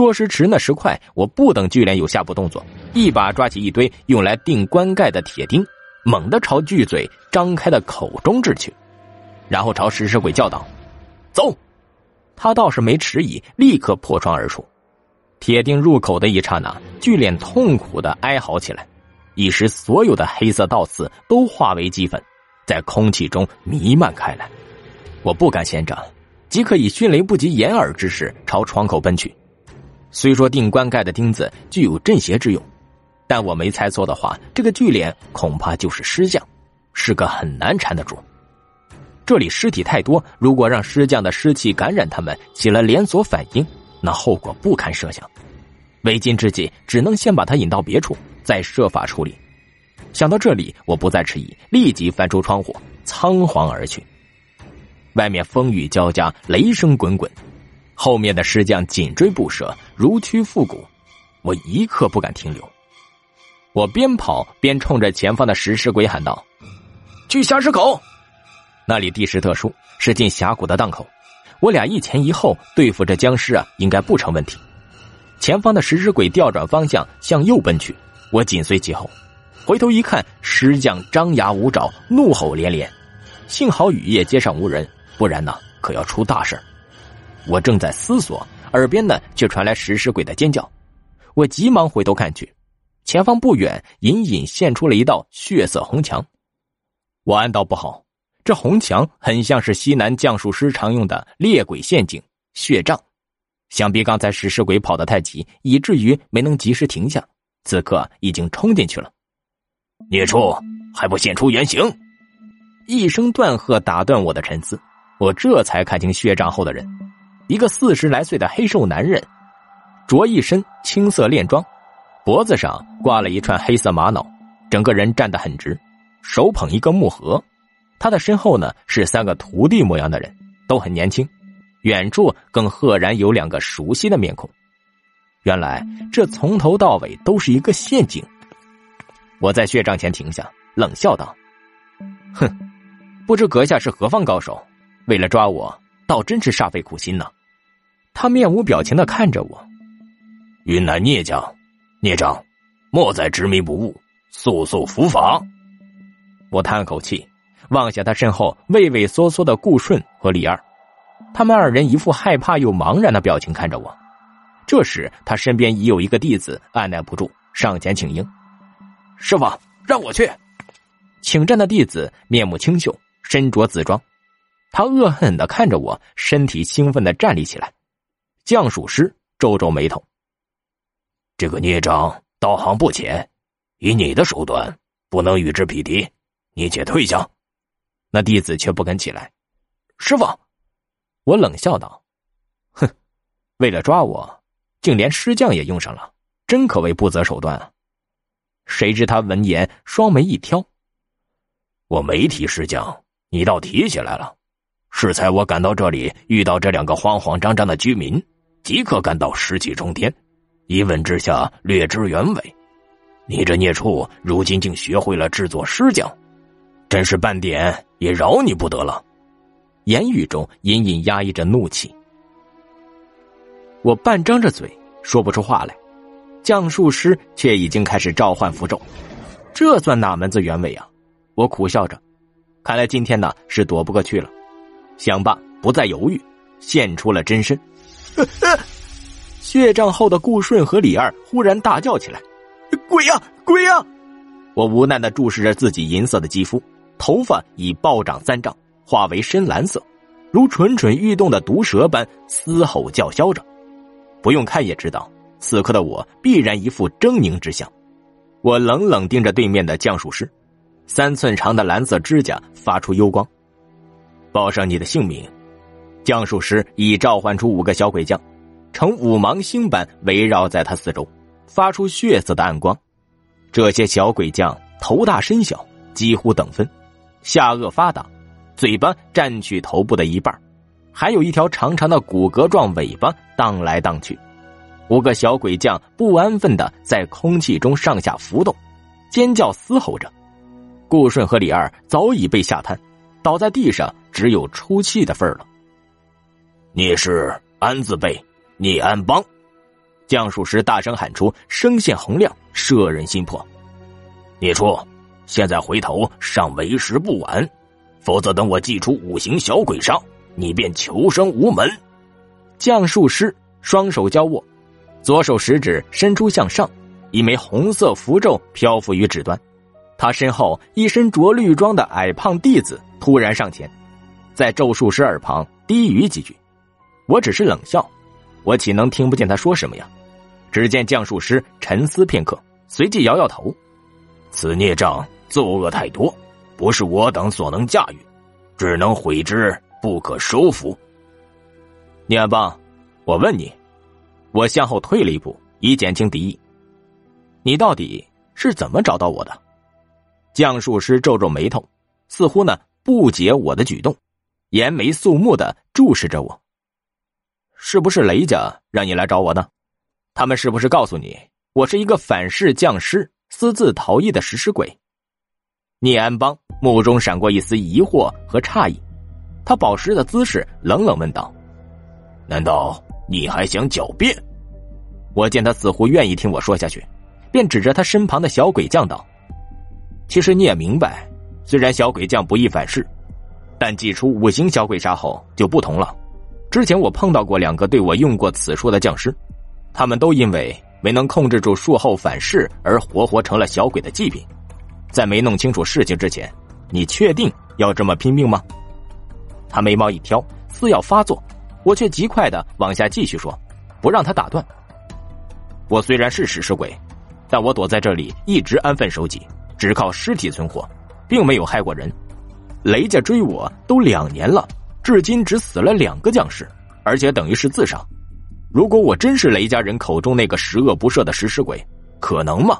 说时迟，那时快，我不等巨脸有下步动作，一把抓起一堆用来钉棺盖的铁钉，猛地朝巨嘴张开的口中掷去，然后朝食尸鬼叫道：“走！”他倒是没迟疑，立刻破窗而出。铁钉入口的一刹那，巨脸痛苦的哀嚎起来，一时所有的黑色倒刺都化为齑粉，在空气中弥漫开来。我不敢闲着，即刻以迅雷不及掩耳之势朝窗口奔去。虽说钉棺盖的钉子具有镇邪之用，但我没猜错的话，这个巨脸恐怕就是尸将，是个很难缠的主。这里尸体太多，如果让尸将的尸气感染他们，起了连锁反应，那后果不堪设想。为今之计，只能先把他引到别处，再设法处理。想到这里，我不再迟疑，立即翻出窗户，仓皇而去。外面风雨交加，雷声滚滚。后面的尸将紧追不舍，如驱复骨，我一刻不敢停留。我边跑边冲着前方的食尸鬼喊道：“去峡石口！那里地势特殊，是进峡谷的档口。我俩一前一后对付这僵尸啊，应该不成问题。”前方的食尸鬼调转方向向右奔去，我紧随其后。回头一看，尸将张牙舞爪，怒吼连连。幸好雨夜街上无人，不然呢，可要出大事我正在思索，耳边呢却传来食尸鬼的尖叫。我急忙回头看去，前方不远隐隐现出了一道血色红墙。我暗道不好，这红墙很像是西南降术师常用的猎鬼陷阱血障。想必刚才食尸鬼跑得太急，以至于没能及时停下，此刻已经冲进去了。孽畜还不现出原形！一声断喝打断我的沉思，我这才看清血障后的人。一个四十来岁的黑瘦男人，着一身青色练装，脖子上挂了一串黑色玛瑙，整个人站得很直，手捧一个木盒。他的身后呢是三个徒弟模样的人，都很年轻。远处更赫然有两个熟悉的面孔。原来这从头到尾都是一个陷阱。我在血帐前停下，冷笑道：“哼，不知阁下是何方高手？为了抓我，倒真是煞费苦心呢。”他面无表情的看着我，云南聂将，聂长，莫再执迷不悟，速速伏法。我叹口气，望向他身后畏畏缩缩的顾顺和李二，他们二人一副害怕又茫然的表情看着我。这时，他身边已有一个弟子按耐不住，上前请缨：“师傅，让我去。”请战的弟子面目清秀，身着紫装，他恶狠狠的看着我，身体兴奋的站立起来。降术师皱皱眉头。这个孽障道行不浅，以你的手段不能与之匹敌，你且退下。那弟子却不肯起来。师傅，我冷笑道：“哼，为了抓我，竟连尸匠也用上了，真可谓不择手段啊！”谁知他闻言双眉一挑：“我没提尸匠，你倒提起来了。适才我赶到这里，遇到这两个慌慌张张的居民。”即刻感到湿气冲天，一问之下略知原委。你这孽畜，如今竟学会了制作尸匠，真是半点也饶你不得了。言语中隐隐压抑着怒气。我半张着嘴说不出话来，降术师却已经开始召唤符咒，这算哪门子原委啊？我苦笑着，看来今天呢是躲不过去了。想罢，不再犹豫，现出了真身。血障后的顾顺和李二忽然大叫起来：“鬼呀，鬼呀！”我无奈的注视着自己银色的肌肤，头发已暴涨三丈，化为深蓝色，如蠢蠢欲动的毒蛇般嘶吼叫嚣着。不用看也知道，此刻的我必然一副狰狞之相。我冷冷盯着对面的降术师，三寸长的蓝色指甲发出幽光。报上你的姓名。降术师已召唤出五个小鬼将，呈五芒星般围绕在他四周，发出血色的暗光。这些小鬼将头大身小，几乎等分，下颚发达，嘴巴占据头部的一半，还有一条长长的骨骼状尾巴荡来荡去。五个小鬼将不安分。的在空气中上下浮动，尖叫嘶吼着。顾顺和李二早已被吓瘫，倒在地上，只有出气的份儿了。你是安字辈，聂安邦，降术师大声喊出，声线洪亮，摄人心魄。孽畜，现在回头尚为时不晚，否则等我祭出五行小鬼杀，你便求生无门。降术师双手交握，左手食指伸出向上，一枚红色符咒漂浮于指端。他身后一身着绿装的矮胖弟子突然上前，在咒术师耳旁低语几句。我只是冷笑，我岂能听不见他说什么呀？只见降术师沉思片刻，随即摇摇头。此孽障作恶太多，不是我等所能驾驭，只能毁之，不可收服。聂安邦，我问你，我向后退了一步，以减轻敌意。你到底是怎么找到我的？降术师皱皱眉头，似乎呢不解我的举动，严眉肃目的注视着我。是不是雷家让你来找我的？他们是不是告诉你我是一个反噬降师？私自逃逸的食尸鬼，聂安邦目中闪过一丝疑惑和诧异，他保持的姿势冷冷问道：“难道你还想狡辩？”我见他似乎愿意听我说下去，便指着他身旁的小鬼将道：“其实你也明白，虽然小鬼将不易反噬，但祭出五行小鬼杀后就不同了。之前我碰到过两个对我用过此术的将士，他们都因为……”没能控制住术后反噬，而活活成了小鬼的祭品。在没弄清楚事情之前，你确定要这么拼命吗？他眉毛一挑，似要发作，我却极快的往下继续说，不让他打断。我虽然是食尸鬼，但我躲在这里一直安分守己，只靠尸体存活，并没有害过人。雷家追我都两年了，至今只死了两个将士，而且等于是自杀。如果我真是雷家人口中那个十恶不赦的食尸鬼，可能吗？